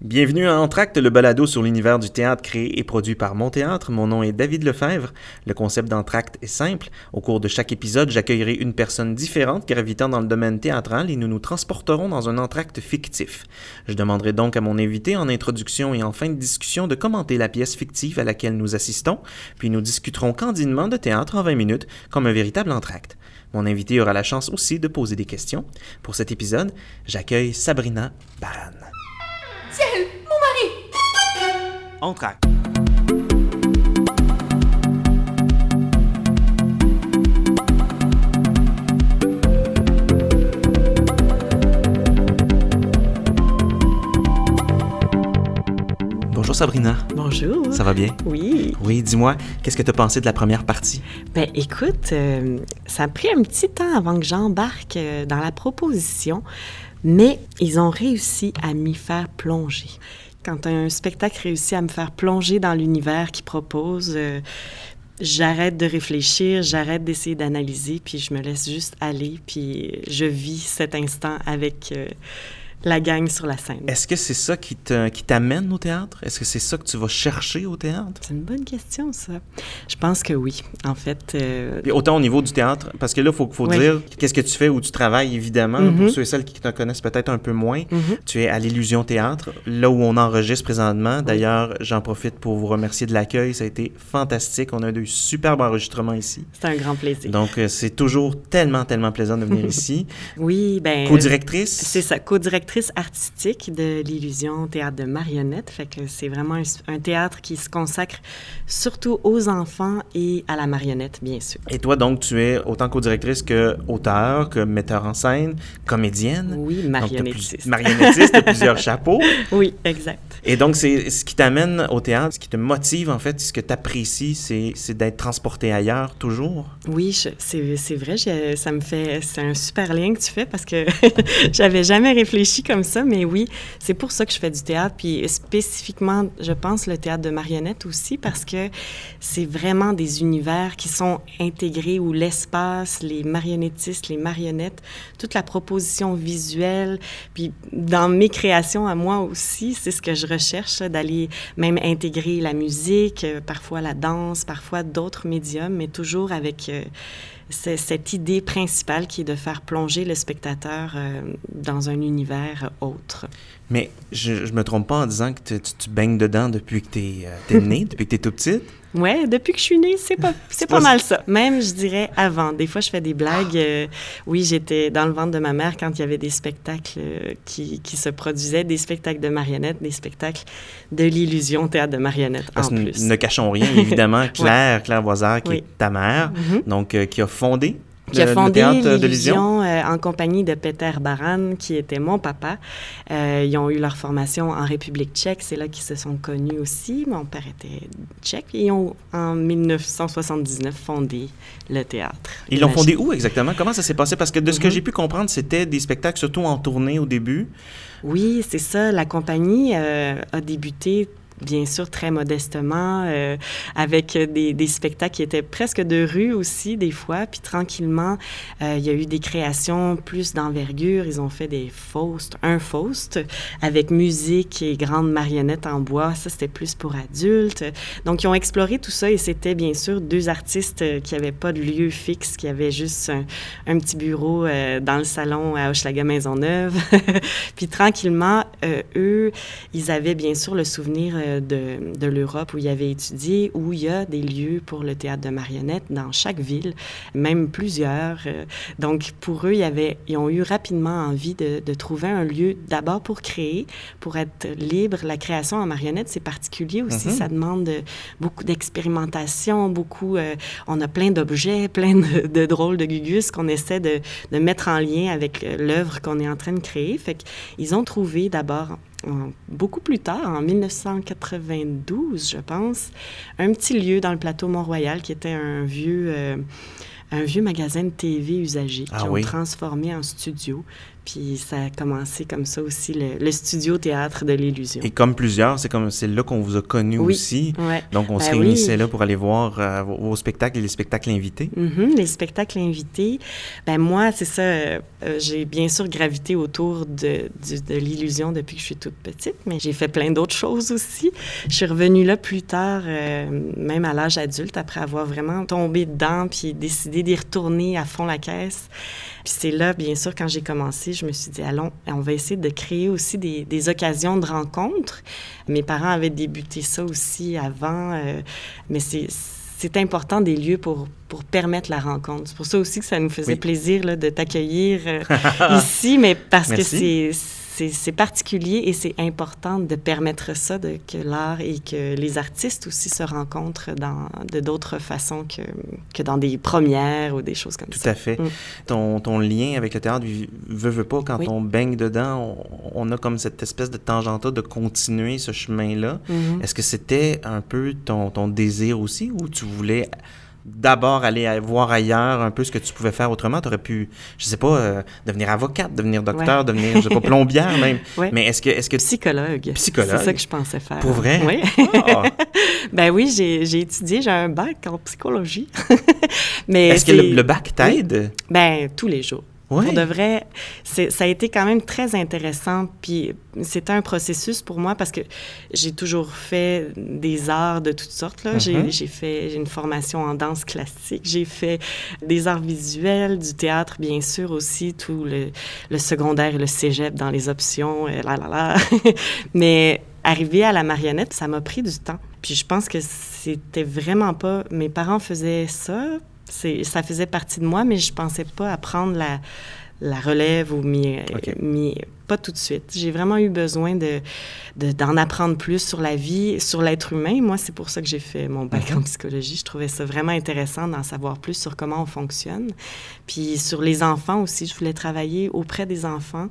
Bienvenue à Entracte, le balado sur l'univers du théâtre créé et produit par Mon Théâtre. Mon nom est David Lefebvre. Le concept d'Entracte est simple. Au cours de chaque épisode, j'accueillerai une personne différente gravitant dans le domaine théâtral et nous nous transporterons dans un entracte fictif. Je demanderai donc à mon invité en introduction et en fin de discussion de commenter la pièce fictive à laquelle nous assistons, puis nous discuterons candidement de théâtre en 20 minutes comme un véritable entracte. Mon invité aura la chance aussi de poser des questions. Pour cet épisode, j'accueille Sabrina Baran. Ciel, mon mari Entracte. Bonjour Sabrina, Bonjour. ça va bien? Oui. Oui, dis-moi, qu'est-ce que tu as pensé de la première partie? Ben écoute, euh, ça a pris un petit temps avant que j'embarque euh, dans la proposition, mais ils ont réussi à m'y faire plonger. Quand un spectacle réussit à me faire plonger dans l'univers qu'il propose, euh, j'arrête de réfléchir, j'arrête d'essayer d'analyser, puis je me laisse juste aller, puis je vis cet instant avec euh, la gang sur la scène. Est-ce que c'est ça qui te- qui t'amène au théâtre? Est-ce que c'est ça que tu vas chercher au théâtre? C'est une bonne question, ça. Je pense que oui. En fait, euh, Puis autant au niveau du théâtre, parce que là, il faut, faut dire qu'est-ce que tu fais où tu travailles, évidemment. Mhm. Pour ceux et celles qui te connaissent peut-être un peu moins, mhm. tu es à l'Illusion Théâtre, là où on enregistre présentement. D'ailleurs, j'en profite pour vous remercier de l'accueil. Ça a été fantastique. On a eu superbes enregistrements ici. c'est un grand plaisir. Donc, euh, c'est toujours tellement, tellement plaisant de venir ici. Oui, ben. Co-directrice? C'est ça, co-directrice artistique de l'illusion théâtre de marionnettes. Fait que c'est vraiment un, un théâtre qui se consacre surtout aux enfants et à la marionnette, bien sûr. Et toi, donc, tu es autant co-directrice que auteur, que metteur en scène, comédienne. Oui, Donc, marionnettiste. plus- Marionnettiste, plusieurs chapeaux. Oui, exact. Et donc, c'est ce qui t'amène au théâtre, ce qui te motive, en fait, ce que tu apprécies, c'est c'est d'être transporté ailleurs, toujours? Oui, c'est c'est vrai, ça me fait, c'est un super lien que tu fais parce que j'avais jamais réfléchi comme ça, mais oui, c'est pour ça que je fais du théâtre, puis spécifiquement, je pense le théâtre de marionnettes aussi parce que c'est vraiment des univers qui sont intégrés où l'espace, les marionnettistes, les marionnettes, toute la proposition visuelle, puis dans mes créations à moi aussi, c'est ce que je recherche, d'aller même intégrer la musique, euh, parfois la danse, parfois d'autres médiums, mais toujours avec euh, cette idée principale qui est de faire plonger le spectateur euh, dans un univers autre. Mais je, je me trompe pas en disant que tu, tu- tu baignes dedans depuis que t'es es né, depuis que t'es tout petite. Ouais, depuis que je suis née, c'est pas, c'est pas pas- mal ça. Même, je dirais, avant. Des fois, je fais des blagues. euh, oui, j'étais dans le ventre de ma mère quand il y avait des spectacles euh, qui, qui se produisaient, des spectacles de marionnettes, des spectacles de l'illusion théâtre de marionnettes, Parce en plus. ne cachons rien, évidemment. Claire, Claire Voisard, qui Oui. est ta mère, Mhm. donc euh, qui a fondé qui a fondé l'Illusion. euh, en compagnie de Peter Baran, qui était mon papa. Euh, ils ont eu leur formation en République tchèque. C'est là qu'ils se sont connus aussi. Mon père était tchèque. Ils ont, en 1979, fondé le théâtre. Ils l'ont fondé où exactement? Comment ça s'est passé? Parce que de ce que Mhm. j'ai pu comprendre, c'était des spectacles surtout en tournée au début. Oui, c'est ça. La compagnie euh, a débuté bien sûr très modestement, euh, avec des, des spectacles qui étaient presque de rue aussi des fois, puis tranquillement, euh, il y a eu des créations plus d'envergure. Ils ont fait des Faust, un Faust, avec musique et grandes marionnettes en bois. Ça, c'était plus pour adultes. Donc, ils ont exploré tout ça et c'était bien sûr deux artistes qui n'avaient pas de lieu fixe, qui avaient juste un, un petit bureau euh, dans le salon à Hochelaga Maisonneuve. Puis tranquillement, euh, eux, ils avaient bien sûr le souvenir euh, de, de l'Europe où ils avaient étudié, où il y a des lieux pour le théâtre de marionnettes dans chaque ville, même plusieurs. Euh, Donc pour eux, il y avait, ils ont eu rapidement envie de, de trouver un lieu d'abord pour créer, pour être libre. La création en marionnette, c'est particulier aussi. Mhm. Ça demande beaucoup d'expérimentation, beaucoup. euh, on a plein d'objets, plein de, de drôles de gugus qu'on essaie de, de mettre en lien avec euh, l'œuvre qu'on est en train de créer. Fait qu'ils ont trouvé d'abord, en- beaucoup plus tard, en 1992, je pense, un petit lieu dans le plateau Mont-Royal qui était un vieux, euh, un vieux magasin de TV usagé Ah qu'ils oui. ont transformé en studio. Puis ça a commencé comme ça aussi, le, le studio théâtre de l'illusion. Et comme plusieurs, c'est comme c'est là qu'on vous a connu Oui. aussi. Ouais. Donc on se Ben oui. réunissait là pour aller voir euh, vos, vos spectacles et les spectacles invités. Mhm, les spectacles invités. Ben moi, c'est ça. euh, j'ai bien sûr gravité autour de l'illusion depuis que je suis toute petite, mais j'ai fait plein d'autres choses aussi. Je suis revenue là plus tard, euh, même à l'âge adulte, après avoir vraiment tombé dedans puis décidé d'y retourner à fond la caisse. Puis c'est là, bien sûr, quand j'ai commencé, je me suis dit, allons, on va essayer de créer aussi des, des occasions de rencontres. Mes parents avaient débuté ça aussi avant, euh, mais c'est c'est important des lieux pour, pour permettre la rencontre. C'est pour ça aussi que ça nous faisait Oui. plaisir là, de t'accueillir euh, ici, mais parce Merci. que c'est c'est particulier et c'est important de permettre ça, de, que l'art et que les artistes aussi se rencontrent dans, de d'autres façons que, que dans des premières ou des choses comme Tout ça. à fait. Mm. Ton, ton lien avec le théâtre, veut, veut pas, quand Oui. on baigne dedans, on, on a comme cette espèce de tangenta de continuer ce chemin-là. Mhm. Est-ce que c'était un peu ton, ton désir aussi ou tu voulais d'abord aller voir ailleurs un peu ce que tu pouvais faire autrement? Tu aurais pu, je sais pas, euh, devenir avocate, devenir docteur, Ouais. devenir, je sais pas, plombière même. Ouais. Mais est-ce que, est-ce que Psychologue. Psychologue. C'est ça que je pensais faire. Pour vrai? Oui. Ah! ben oui, j'ai étudié, j'ai un bac en psychologie. Mais est-ce que le, bac t'aide? Ben, tous les jours. Ouais. Pour de vrai, c'est- ça a été quand même très intéressant. Puis c'était un processus pour moi parce que j'ai toujours fait des arts de toutes sortes. là. J'ai-. J'ai fait une formation en danse classique, j'ai fait des arts visuels, du théâtre, bien sûr aussi, tout le, le secondaire et le cégep dans les options, et là, là, là. Mais arriver à la marionnette, ça m'a pris du temps. Puis je pense que c'était vraiment pas... Mes parents faisaient ça, ça faisait partie de moi, mais je pensais pas à prendre la, la relève ou m'y, Ok. m'y- pas tout de suite. J'ai vraiment eu besoin de, de- d'en apprendre plus sur la vie, sur l'être humain. Moi, c'est pour ça que j'ai fait mon bac en psychologie. Je trouvais ça vraiment intéressant d'en savoir plus sur comment on fonctionne. Puis sur les enfants aussi, je voulais travailler auprès des enfants.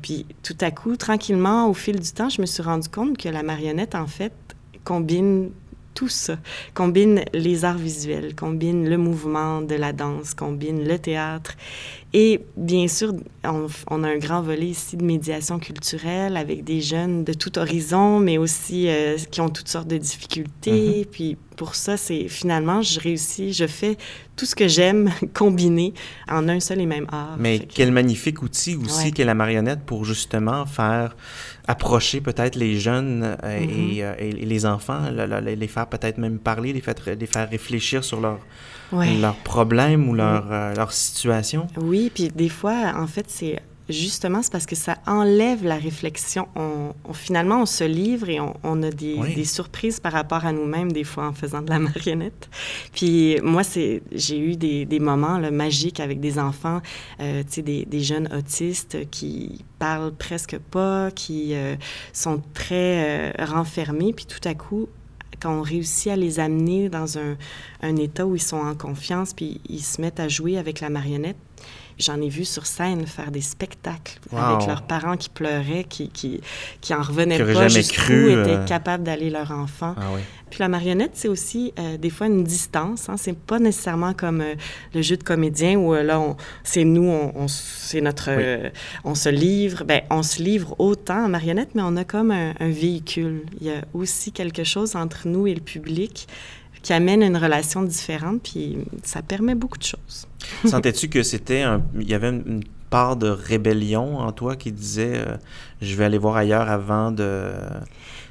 Puis tout à coup, tranquillement, au fil du temps, je me suis rendu compte que la marionnette, en fait, combine tout ça, combine les arts visuels, combine le mouvement de la danse, combine le théâtre. Et bien sûr, on, on a un grand volet ici de médiation culturelle avec des jeunes de tout horizon, mais aussi euh, qui ont toutes sortes de difficultés. Puis pour ça, c'est finalement, je réussis, je fais tout ce que j'aime combiné en un seul et même art. Mais que- quel magnifique outil aussi Ouais. qu'est la marionnette pour justement faire approcher peut-être les jeunes euh, Mm-hmm. et, euh, et les enfants, le- le- les faire peut-être même parler, les faire, les faire réfléchir sur leurs Ouais. Mm. leurs problèmes ou leur, euh, leur situation. Oui, puis des fois, en fait, c'est justement c'est parce que ça enlève la réflexion. On, on- finalement, on se livre et on, on a des, Oui. des surprises par rapport à nous-mêmes des fois en faisant de la marionnette. Puis moi, c'est j'ai eu des, des moments là, magiques avec des enfants, euh, tu sais, des, des jeunes autistes qui parlent presque pas, qui euh, sont très euh, renfermés, puis tout à coup quand on réussit à les amener dans un, un état où ils sont en confiance, puis ils se mettent à jouer avec la marionnette. J'en ai vu sur scène faire des spectacles Wow. avec leurs parents qui pleuraient, qui, qui, qui en revenaient Qui pas, jusqu'où cru, étaient euh, capables d'aller leur enfant. Ah oui. Puis la marionnette, c'est aussi euh, des fois une distance. Hein. C'est pas nécessairement comme euh, le jeu de comédien où euh, là, c'est nous, on, c'est notre, Oui. euh, on se livre. Ben, on se livre autant en marionnette, mais on a comme un, un véhicule. Il y a aussi quelque chose entre nous et le public qui amène une relation différente, puis ça permet beaucoup de choses. Sentais-tu que c'était un... Il y avait une part de rébellion en toi qui disait euh, je vais aller voir ailleurs avant de...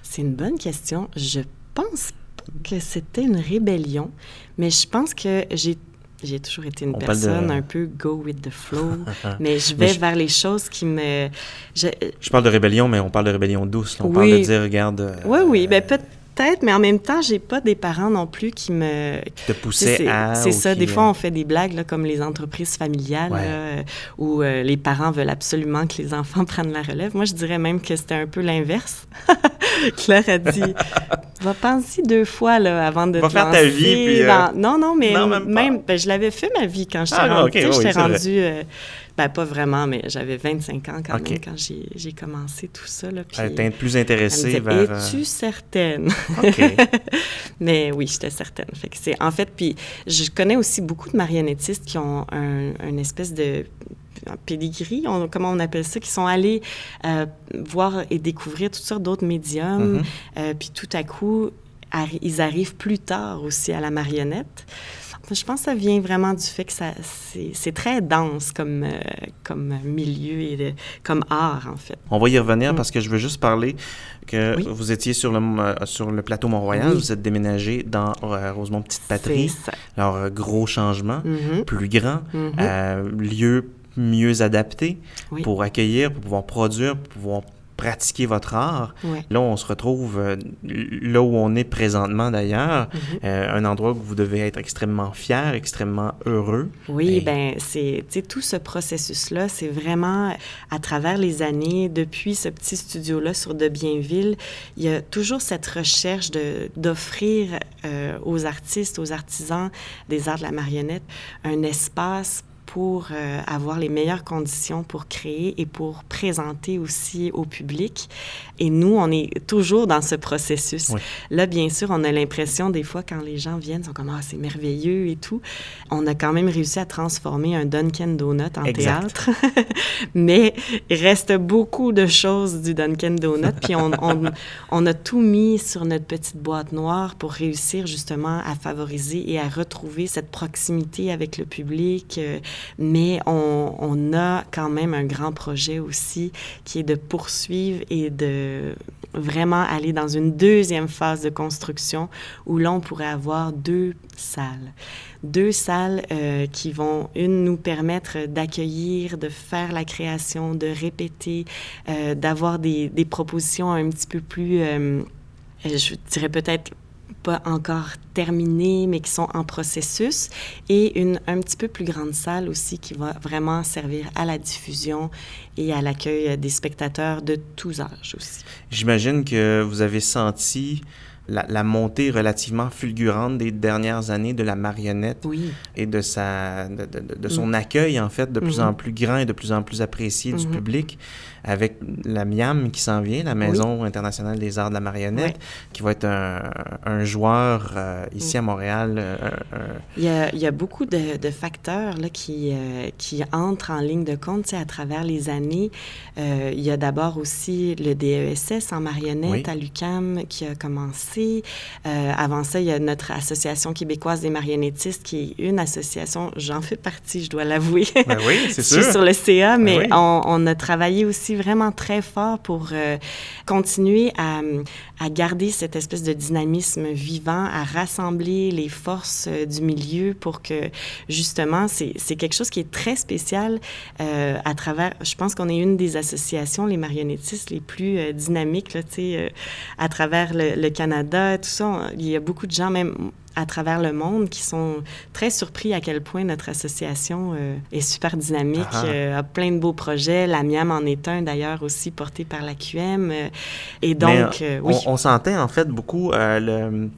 C'est une bonne question. Je pense que c'était une rébellion, mais je pense que j'ai j'ai toujours été une On parle de- personne un peu go with the flow, mais je Mais vais je- vers les choses qui me. je- Je parle de rébellion, mais on parle de rébellion douce. là. On Oui. parle de dire, regarde... euh, Oui, oui, ben peut-être, mais en même temps, j'ai pas des parents non plus qui me. Qui te C'est à... c'est ça. Des euh, fois, on fait des blagues là, comme les entreprises familiales, Ouais. là, euh, où euh, les parents veulent absolument que les enfants prennent la relève. Moi, je dirais même que c'était un peu l'inverse. Claire a dit Va penser deux fois là, avant de Va te faire ta vie, puis, euh, dans- Non, non, mais non, même ben, je l'avais fait ma vie quand j'étais Ah, rendue. ok, tu sais, oui, j'étais rendue, euh, Ben, pas vraiment, mais j'avais 25 ans quand même quand j'ai commencé tout ça. Là, puis, elle plus intéressée vers... Es-tu certaine? OK. mais oui, j'étais certaine. Fait que c'est... En fait, puis je connais aussi beaucoup de marionnettistes qui ont un, une espèce de pedigree, on, comment on appelle ça, qui sont allés euh, voir et découvrir toutes sortes d'autres médiums, mm-hmm. euh, puis tout à coup, ils arrivent plus tard aussi à la marionnette. Je pense que ça vient vraiment du fait que c'est, très dense comme, euh, comme milieu et comme art, en fait. On va y revenir mm. parce que je veux juste parler que vous étiez sur le, sur le plateau Mont-Royal, vous êtes déménagé dans Rosemont Petite Patrie. Alors, gros changement, mm-hmm. plus grand, mm-hmm. lieu mieux adapté pour accueillir, pour pouvoir produire, pour pouvoir pratiquer votre art. Là, on se retrouve euh, là où on est présentement d'ailleurs, mm-hmm. euh, un endroit où vous devez être extrêmement fier, extrêmement heureux. Oui, ben c'est tout ce processus-là, c'est vraiment à travers les années, depuis ce petit studio-là sur De Bienville, il y a toujours cette recherche d'offrir euh, aux artistes, aux artisans des arts de la marionnette un espace pour euh, avoir les meilleures conditions pour créer et pour présenter aussi au public. Et nous, on est toujours dans ce processus. Là, bien sûr, on a l'impression des fois quand les gens viennent, ils sont comme ah c'est merveilleux et tout. On a quand même réussi à transformer un Dunkin Donut en théâtre, mais il reste beaucoup de choses du Dunkin Donut. Puis on, on, on, a tout mis sur notre petite boîte noire pour réussir justement à favoriser et à retrouver cette proximité avec le public. Euh, mais on, a quand même un grand projet aussi qui est de poursuivre et de vraiment aller dans une deuxième phase de construction où l'on pourrait avoir deux salles. Deux salles euh, qui vont, une, nous permettre d'accueillir, de faire la création, de répéter, euh, d'avoir des, propositions un petit peu plus, euh, je dirais peut-être pas encore terminés, mais qui sont en processus, et une un petit peu plus grande salle aussi qui va vraiment servir à la diffusion et à l'accueil des spectateurs de tous âges aussi. J'imagine que vous avez senti la, montée relativement fulgurante des dernières années de la marionnette et de, sa, de, son mm. accueil, en fait, de plus en mm-hmm. plus grand et de plus en plus apprécié du mm-hmm. public avec la MIAM qui s'en vient, la Maison internationale des arts de la marionnette, qui va être un, joueur euh, ici à Montréal. Euh, il, y a, il, y a, beaucoup de, de facteurs là, qui, euh, qui entrent en ligne de compte à travers les années. il y a d'abord aussi le DESS en marionnette à l'UCAM qui a commencé. Avant ça, il y a notre Association québécoise des marionnettistes qui est une association, j'en fais partie, je dois l'avouer. Ben oui, c'est sûr. Je suis sur le CA, ben mais on, on, a travaillé aussi vraiment très fort pour euh, continuer à, à, garder cette espèce de dynamisme vivant, à rassembler les forces euh, du milieu pour que, justement, c'est quelque chose qui est très spécial euh, à travers, je pense qu'on est une des associations, les marionnettistes, les plus dynamiques, là, à travers le, le Canada, tout ça. Il y a beaucoup de gens, même à travers le monde qui sont très surpris à quel point notre association euh, est super dynamique, ah euh, a plein de beaux projets. La MIAM en est un d'ailleurs aussi porté par la QM. Euh, et donc, oui. On, on, sentait en fait beaucoup le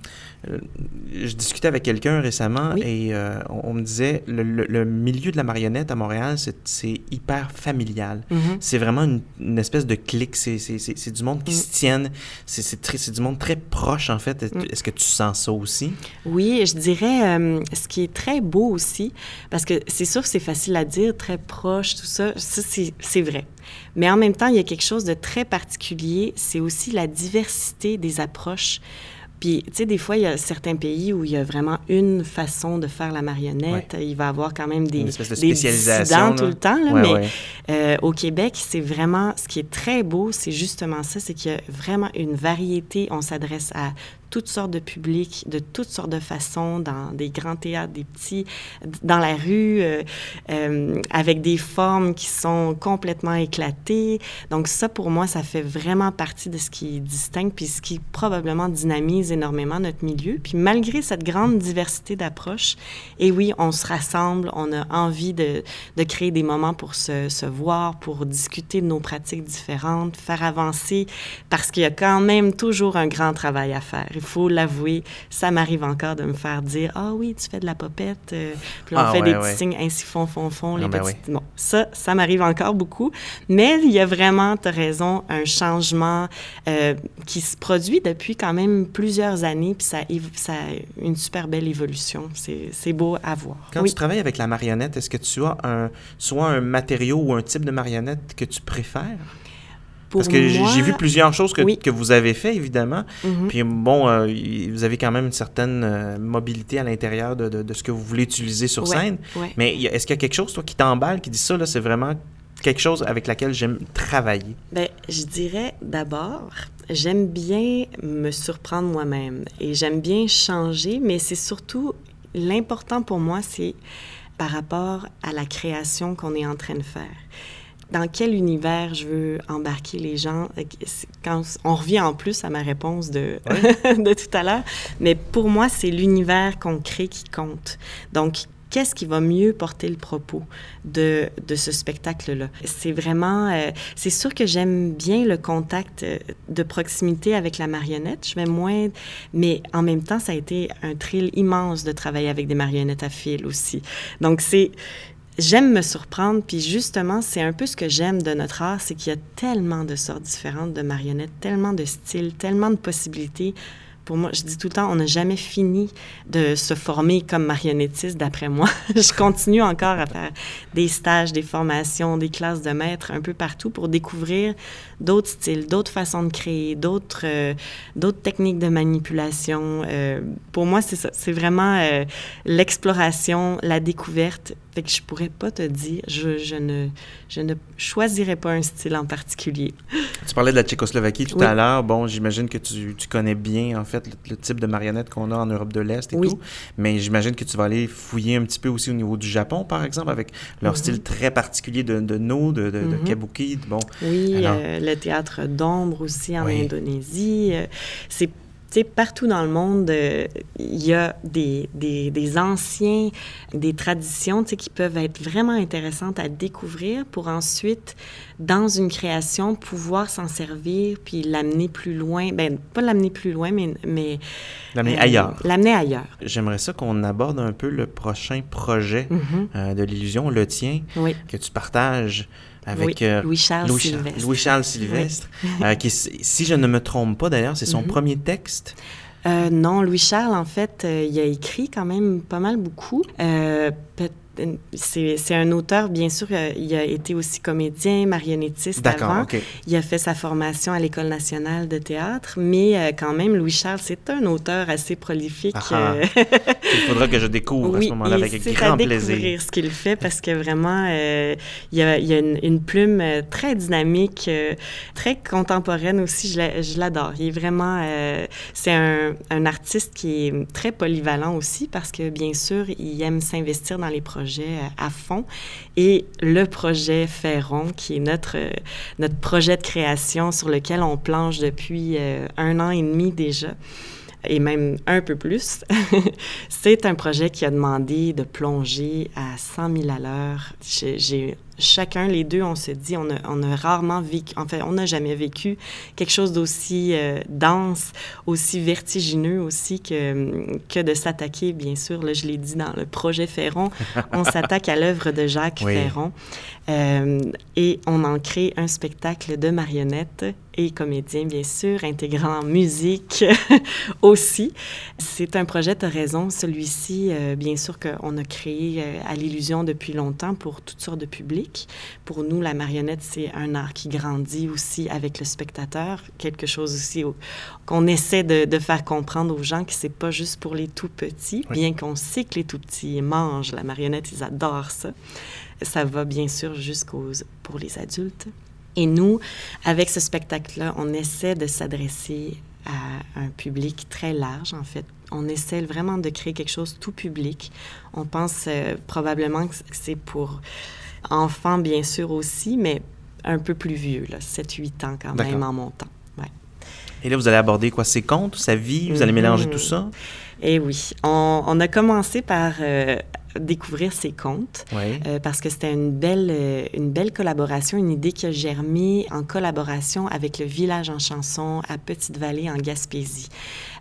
je discutais avec quelqu'un récemment et euh, on, me disait le, milieu de la marionnette à Montréal, c'est hyper familial. Mm-hmm. C'est vraiment une, espèce de clic. C'est du monde qui mm. se tienne. C'est du monde très proche, en fait. Mm. Est-ce que tu sens ça aussi? Oui, je dirais euh, ce qui est très beau aussi, parce que c'est sûr c'est facile à dire, très proche, tout ça. Ça, c'est vrai. Mais en même temps, il y a quelque chose de très particulier. C'est aussi la diversité des approches. Puis, tu sais, des fois, il y a certains pays où il y a vraiment une façon de faire la marionnette. Il va y avoir quand même des, des dissidents tout le temps. Là, mais euh, au Québec, c'est vraiment... Ce qui est très beau, c'est justement ça, c'est qu'il y a vraiment une variété. On s'adresse à toutes sortes de publics, de toutes sortes de façons, dans des grands théâtres, des petits, dans la rue, euh, euh, avec des formes qui sont complètement éclatées. Donc ça, pour moi, ça fait vraiment partie de ce qui distingue, puis ce qui probablement dynamise énormément notre milieu. Puis malgré cette grande diversité d'approches, et oui, on se rassemble, on a envie de, créer des moments pour se, voir, pour discuter de nos pratiques différentes, faire avancer, parce qu'il y a quand même toujours un grand travail à faire. Il faut l'avouer, ça m'arrive encore de me faire dire, ah oui, tu fais de la popette, euh, puis on Ah, fait ouais, des ouais. petits signes ainsi font, font, font, les Ah, ben petites... Bon, ça, ça m'arrive encore beaucoup, mais il y a vraiment, tu as raison, un changement euh, qui se produit depuis quand même plusieurs années, puis ça, ça a une super belle évolution. C'est c'est beau à voir. Quand oui. tu travailles avec la marionnette, est-ce que tu as un, soit un matériau ou un type de marionnette que tu préfères? Pour Parce que j'ai moi- j'ai vu plusieurs choses que, oui. que vous avez fait, évidemment. Mhm. Puis bon, euh, vous avez quand même une certaine euh, mobilité à l'intérieur de, de- de ce que vous voulez utiliser sur Ouais, scène. ouais. Mais est-ce qu'il y a quelque chose, toi, qui t'emballe, qui dit ça, là, c'est vraiment quelque chose avec laquelle j'aime travailler? Ben, je dirais d'abord, j'aime bien me surprendre moi-même et j'aime bien changer, mais c'est surtout l'important pour moi, c'est par rapport à la création qu'on est en train de faire. Dans quel univers je veux embarquer les gens? Quand on revient en plus à ma réponse de, de tout à l'heure, mais pour moi, c'est l'univers qu'on crée qui compte. Donc, qu'est-ce qui va mieux porter le propos de, de ce spectacle-là? C'est vraiment... euh, c'est sûr que j'aime bien le contact euh, de proximité avec la marionnette. Je vais moins... Mais en même temps, ça a été un thrill immense de travailler avec des marionnettes à fil aussi. Donc, c'est... J'aime me surprendre, puis justement, c'est un peu ce que j'aime de notre art, c'est qu'il y a tellement de sortes différentes de marionnettes, tellement de styles, tellement de possibilités. Pour moi, je dis tout le temps, on n'a jamais fini de se former comme marionnettiste, d'après moi. je continue encore à faire des stages, des formations, des classes de maîtres un peu partout pour découvrir d'autres styles, d'autres façons de créer, d'autres euh, techniques de manipulation. Euh, pour moi, c'est ça. C'est vraiment euh, l'exploration, la découverte. Fait que je pourrais pas te dire, je, je, ne, je ne choisirais pas un style en particulier. Tu parlais de la Tchécoslovaquie tout Oui. à l'heure. Bon, j'imagine que tu, tu connais bien, en fait, le, le type de marionnette qu'on a en Europe de l'Est et Oui. tout. Mais j'imagine que tu vas aller fouiller un petit peu aussi au niveau du Japon, par exemple, avec leur Mhm. style très particulier de, de no, de, de, de Mhm. kabuki. Bon, Oui, Alors- euh, le théâtre d'ombre aussi en Oui. Indonésie. euh, c'est tu sais, partout dans le monde, euh, il y a des, des, des anciens, des traditions tu sais, qui peuvent être vraiment intéressantes à découvrir pour ensuite, dans une création, pouvoir s'en servir puis l'amener plus loin. Ben, pas l'amener plus loin, mais. mais l'amener euh, ailleurs. L'amener ailleurs. J'aimerais ça qu'on aborde un peu le prochain projet Mhm. euh, de l'illusion, le tien, Oui. que tu partages avec Oui, euh, Louis-Charles Louis- Sylvestre. Louis-Charles Sylvestre, euh, qui, si je ne me trompe pas d'ailleurs, c'est son Mhm. premier texte. Euh, non, Louis-Charles, en fait, il a écrit quand même pas mal beaucoup. Euh, peut- c'est un auteur, bien sûr, il a été aussi comédien, marionnettiste D'accord, avant. ok. Il a fait sa formation à l'École nationale de théâtre, mais euh, quand même, Louis-Charles, c'est un auteur assez prolifique. Ah ah. euh, Il faudra que je découvre à ce moment-là avec grand à plaisir. découvrir ce qu'il fait parce que vraiment, euh, il y a, il y a une, une plume très dynamique, très contemporaine aussi. Je la- je l'adore. Il est vraiment, c'est un, un artiste qui est très polyvalent aussi parce que bien sûr, il aime s'investir dans les projets à fond. Et le projet Ferron, qui est notre euh, notre projet de création sur lequel on planche depuis euh, un an et demi déjà et même un peu plus. c'est un projet qui a demandé de plonger à 100 000 à l'heure. J'ai- chacun, les deux, on se dit, on a, on a rarement vécu, en fait, on n'a jamais vécu quelque chose d'aussi euh, dense, aussi vertigineux aussi que, que de s'attaquer, bien sûr, là, je l'ai dit dans le projet Ferron, on s'attaque à l'œuvre de Jacques Oui. Ferron. Euh, et on en crée un spectacle de marionnettes et comédien, bien sûr, intégrant musique aussi. C'est un projet, tu as raison, celui-ci, euh, bien sûr qu'on a créé à l'illusion depuis longtemps pour toutes sortes de publics. Pour nous, la marionnette, c'est un art qui grandit aussi avec le spectateur, quelque chose aussi au- qu'on essaie de, de faire comprendre aux gens que c'est pas juste pour les tout petits, Oui. bien qu'on sait que les tout petits mangent la marionnette, ils adorent ça. Ça va bien sûr jusqu'aux pour les adultes. Et nous, avec ce spectacle-là, on essaie de s'adresser à un public très large, en fait. On essaie vraiment de créer quelque chose tout public. On pense euh, probablement que c'est pour enfants, bien sûr aussi, mais un peu plus vieux, là, 7-8 ans quand même en montant. Ouais. Et là, vous allez aborder quoi? Ses contes, sa vie? Vous allez mélanger Mhm. tout ça? Et oui, on, on a commencé par euh, découvrir ses contes. Oui. Euh, parce que c'était une belle, euh, une belle collaboration, une idée qui a germé en collaboration avec le village en chanson à Petite-Vallée en Gaspésie.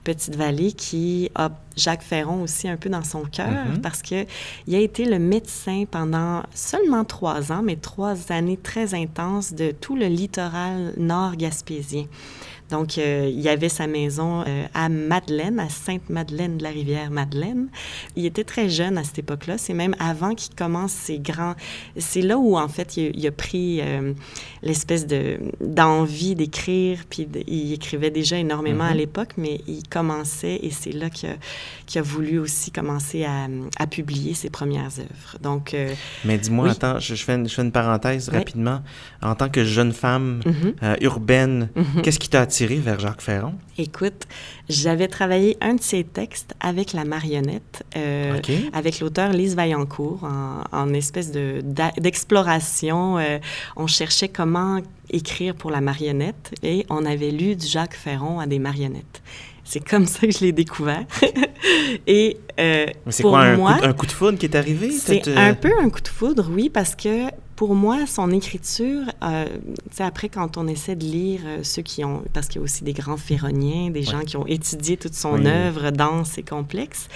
Petite-Vallée qui a Jacques Ferron aussi un peu dans son cœur Mhm. parce que il a été le médecin pendant seulement trois ans, mais trois années très intenses de tout le littoral nord gaspésien. Donc, euh, il y avait sa maison euh, à Madeleine, à Sainte-Madeleine de la rivière Madeleine. Il était très jeune à cette époque-là. C'est même avant qu'il commence ses grands... C'est là où, en fait, il, a- il a pris euh, l'espèce de d'envie d'écrire. Puis de- il écrivait déjà énormément à Mhm. l'époque, mais il commençait et c'est là qu'il a, voulu aussi commencer à, à publier ses premières œuvres. Donc, euh, Mais dis-moi, Oui. attends, je, je fais une, je fais une parenthèse Oui. rapidement. En tant que jeune femme mhm. urbaine, Mhm. qu'est-ce qui t'a attiré vers Jacques Ferron? Écoute, j'avais travaillé un de ses textes avec la marionnette, euh, avec l'auteur Lise Vaillancourt, en, en espèce de- d'exploration. euh, on cherchait comment écrire pour la marionnette et on avait lu du Jacques Ferron à des marionnettes. C'est comme ça que je l'ai découvert. et euh, c'est pour quoi, un, moi, coup, de- un coup de foudre qui est arrivé? c'est T'as- un peu un coup de foudre, oui, parce que pour moi, son écriture, euh, tu sais, après, quand on essaie de lire euh, ceux qui ont, parce qu'il y a aussi des grands phéroniens, des gens qui ont étudié toute son oui. œuvre dense et complexe,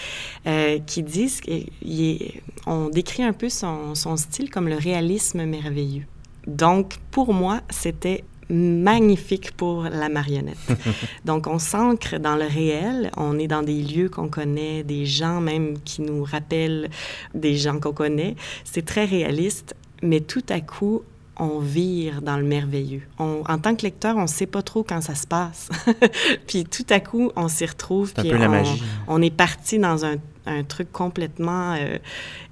euh, qui disent qu'on décrit un peu son, son style comme le réalisme merveilleux. Donc, pour moi, c'était magnifique pour la marionnette. Donc, on s'ancre dans le réel, on est dans des lieux qu'on connaît, des gens même qui nous rappellent des gens qu'on connaît. C'est très réaliste, mais tout à coup, on vire dans le merveilleux. On- en tant que lecteur, on ne sait pas trop quand ça se passe. puis tout à coup, on s'y retrouve. Un la on, magie. on est parti dans un, un truc complètement euh,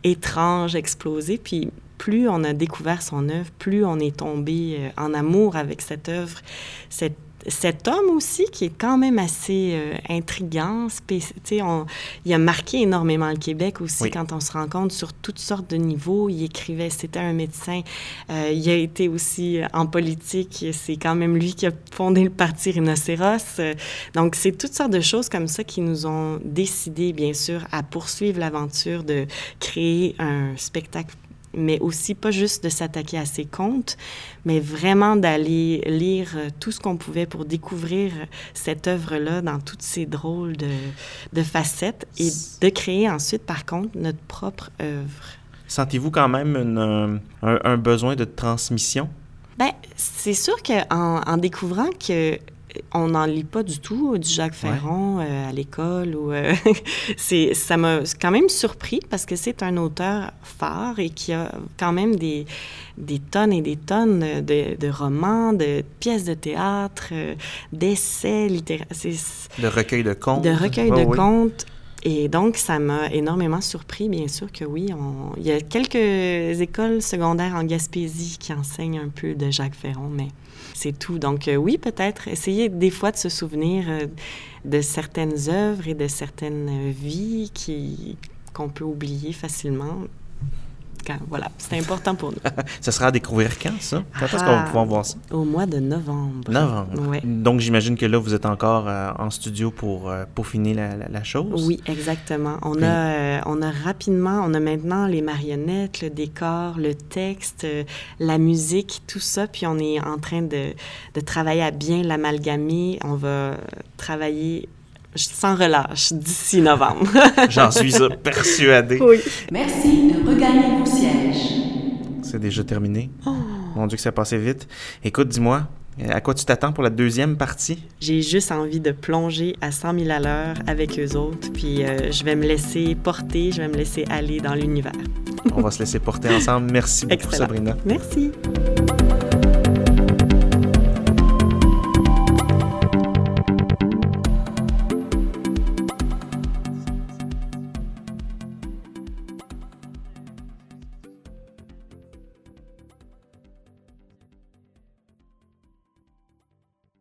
étrange, explosé. Puis plus on a découvert son œuvre, plus on est tombé euh, en amour avec cette œuvre. Cet homme aussi, qui est quand même assez euh, intriguant, on- il a marqué énormément le Québec aussi Oui. quand on se rend compte sur toutes sortes de niveaux. Il écrivait, c'était un médecin. Euh, il a été aussi euh, en politique. C'est quand même lui qui a fondé le parti Rhinocéros. Euh, donc, c'est toutes sortes de choses comme ça qui nous ont décidé, bien sûr, à poursuivre l'aventure de créer un spectacle mais aussi pas juste de s'attaquer à ses contes, mais vraiment d'aller lire euh, tout ce qu'on pouvait pour découvrir euh, cette œuvre-là dans toutes ses drôles de, de facettes et de créer ensuite, par contre, notre propre œuvre. Sentez-vous quand même une, euh, un, un besoin de transmission? Ben, c'est sûr qu'en en découvrant que on n'en lit pas du tout euh, du Jacques Ouais. Ferron euh, à l'école ou euh, c'est ça m'a quand même surpris parce que c'est un auteur phare et qui a quand même des des tonnes et des tonnes de, de romans, de pièces de théâtre, d'essais littéraires, De recueil de contes? de recueils de oui. contes. Et donc, ça m'a énormément surpris, bien sûr que oui. Il y a quelques écoles secondaires en Gaspésie qui enseignent un peu de Jacques Ferron, mais c'est tout. Donc, euh, oui, peut-être essayer des fois de se souvenir euh, de certaines œuvres et de certaines vies qu'on peut oublier facilement. Quand- voilà, c'est important pour nous. Ça sera à découvrir quand, ça? Quand est-ce qu'on Ah. va pouvoir voir ça? Au mois de novembre. Novembre. Ouais. Donc, j'imagine que là, vous êtes encore euh, en studio pour euh, peaufiner la, la, la chose? Oui, exactement. On Puis- a, euh, on a rapidement, on a maintenant les marionnettes, le décor, le texte, euh, la musique, tout ça. Puis on est en train de, de travailler à bien l'amalgamer. On va travailler sans relâche d'ici novembre. J'en suis euh, persuadé. oui. Merci de regagner vos sièges. C'est déjà terminé. Oh. Mon Dieu, que ça passait vite. Écoute, dis-moi, euh, à quoi tu t'attends pour la deuxième partie? J'ai juste envie de plonger à 100 000 à l'heure avec eux autres. Puis euh, je vais me laisser porter, je vais me laisser aller dans l'univers. On va se laisser porter ensemble. Merci beaucoup, Excellent. Sabrina. Merci.